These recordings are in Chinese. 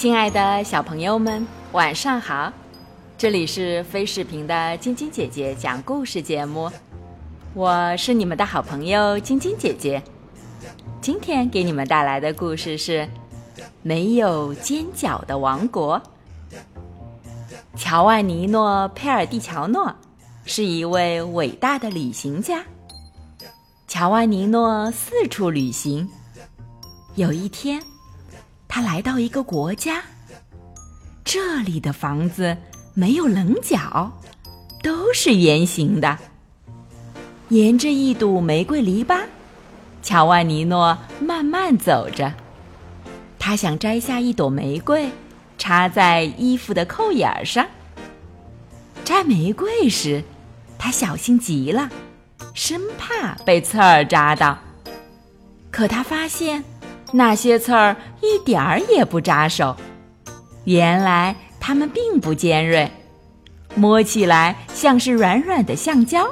亲爱的小朋友们，晚上好！这里是飞视频的晶晶姐姐讲故事节目，我是你们的好朋友晶晶姐姐。今天给你们带来的故事是《没有尖角的王国》。乔万尼诺·佩尔蒂乔诺是一位伟大的旅行家。乔万尼诺四处旅行，有一天。他来到一个国家，这里的房子没有棱角，都是圆形的。沿着一堵玫瑰篱笆，乔万尼诺慢慢走着。他想摘下一朵玫瑰，插在衣服的扣眼儿上。摘玫瑰时，他小心极了，生怕被刺儿扎到。可他发现。那些刺儿一点儿也不扎手，原来它们并不尖锐，摸起来像是软软的橡胶，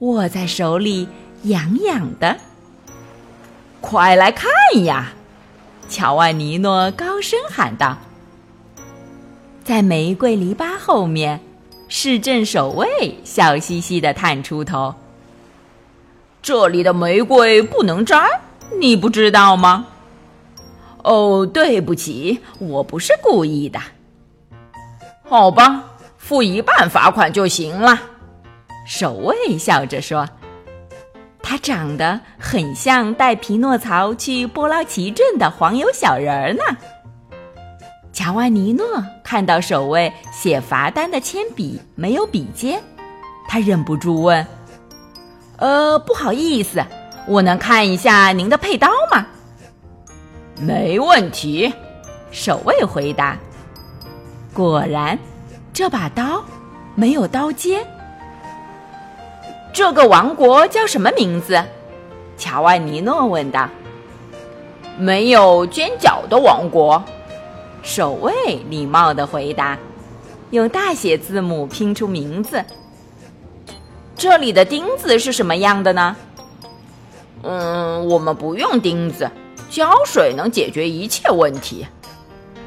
握在手里痒痒的。快来看呀！乔万尼诺高声喊道。在玫瑰篱笆后面，市镇守卫笑嘻嘻地探出头：“这里的玫瑰不能摘。”你不知道吗？哦，对不起，我不是故意的。好吧，付一半罚款就行了。守卫笑着说：“他长得很像带匹诺曹去波拉奇镇的黄油小人儿呢。”乔万尼诺看到守卫写罚单的铅笔没有笔尖，他忍不住问：“呃，不好意思。”我能看一下您的佩刀吗？没问题，守卫回答。果然，这把刀没有刀尖。这个王国叫什么名字？乔万尼诺问道。没有尖角的王国，守卫礼貌的回答，用大写字母拼出名字。这里的钉子是什么样的呢？嗯，我们不用钉子，胶水能解决一切问题。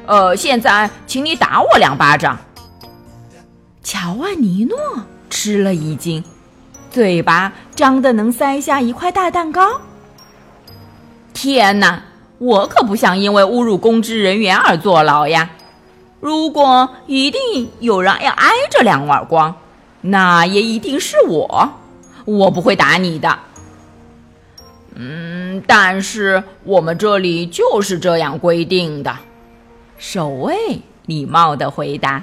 呃，现在请你打我两巴掌。乔万尼诺吃了一惊，嘴巴张得能塞下一块大蛋糕。天哪，我可不想因为侮辱公职人员而坐牢呀！如果一定有人要挨这两耳光，那也一定是我。我不会打你的。嗯，但是我们这里就是这样规定的。守卫礼貌的回答：“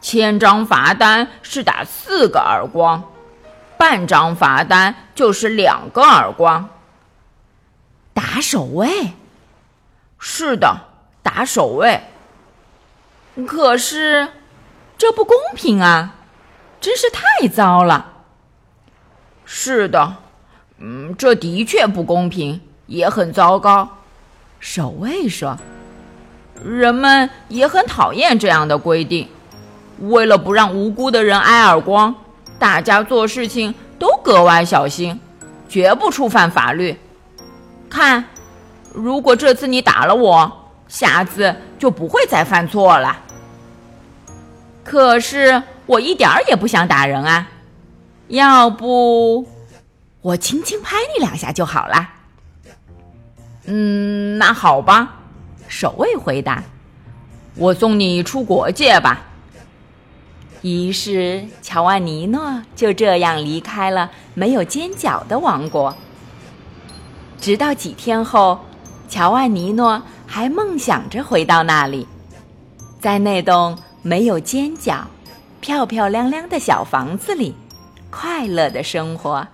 千张罚单是打四个耳光，半张罚单就是两个耳光。”打守卫？是的，打守卫。可是这不公平啊！真是太糟了。是的。嗯，这的确不公平，也很糟糕。守卫说：“人们也很讨厌这样的规定。为了不让无辜的人挨耳光，大家做事情都格外小心，绝不触犯法律。看，如果这次你打了我，下次就不会再犯错了。可是我一点儿也不想打人啊，要不……”我轻轻拍你两下就好了。嗯，那好吧。守卫回答：“我送你出国界吧。”于是乔万尼诺就这样离开了没有尖角的王国。直到几天后，乔万尼诺还梦想着回到那里，在那栋没有尖角、漂漂亮亮的小房子里，快乐的生活。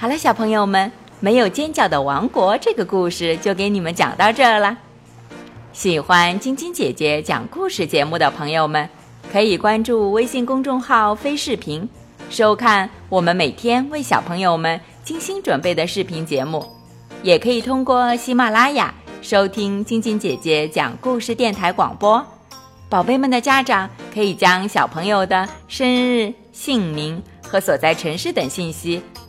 好了，小朋友们，没有尖角的王国这个故事就给你们讲到这儿了。喜欢晶晶姐姐讲故事节目的朋友们，可以关注微信公众号“飞视频”，收看我们每天为小朋友们精心准备的视频节目。也可以通过喜马拉雅收听晶晶姐姐讲故事电台广播。宝贝们的家长可以将小朋友的生日、姓名和所在城市等信息。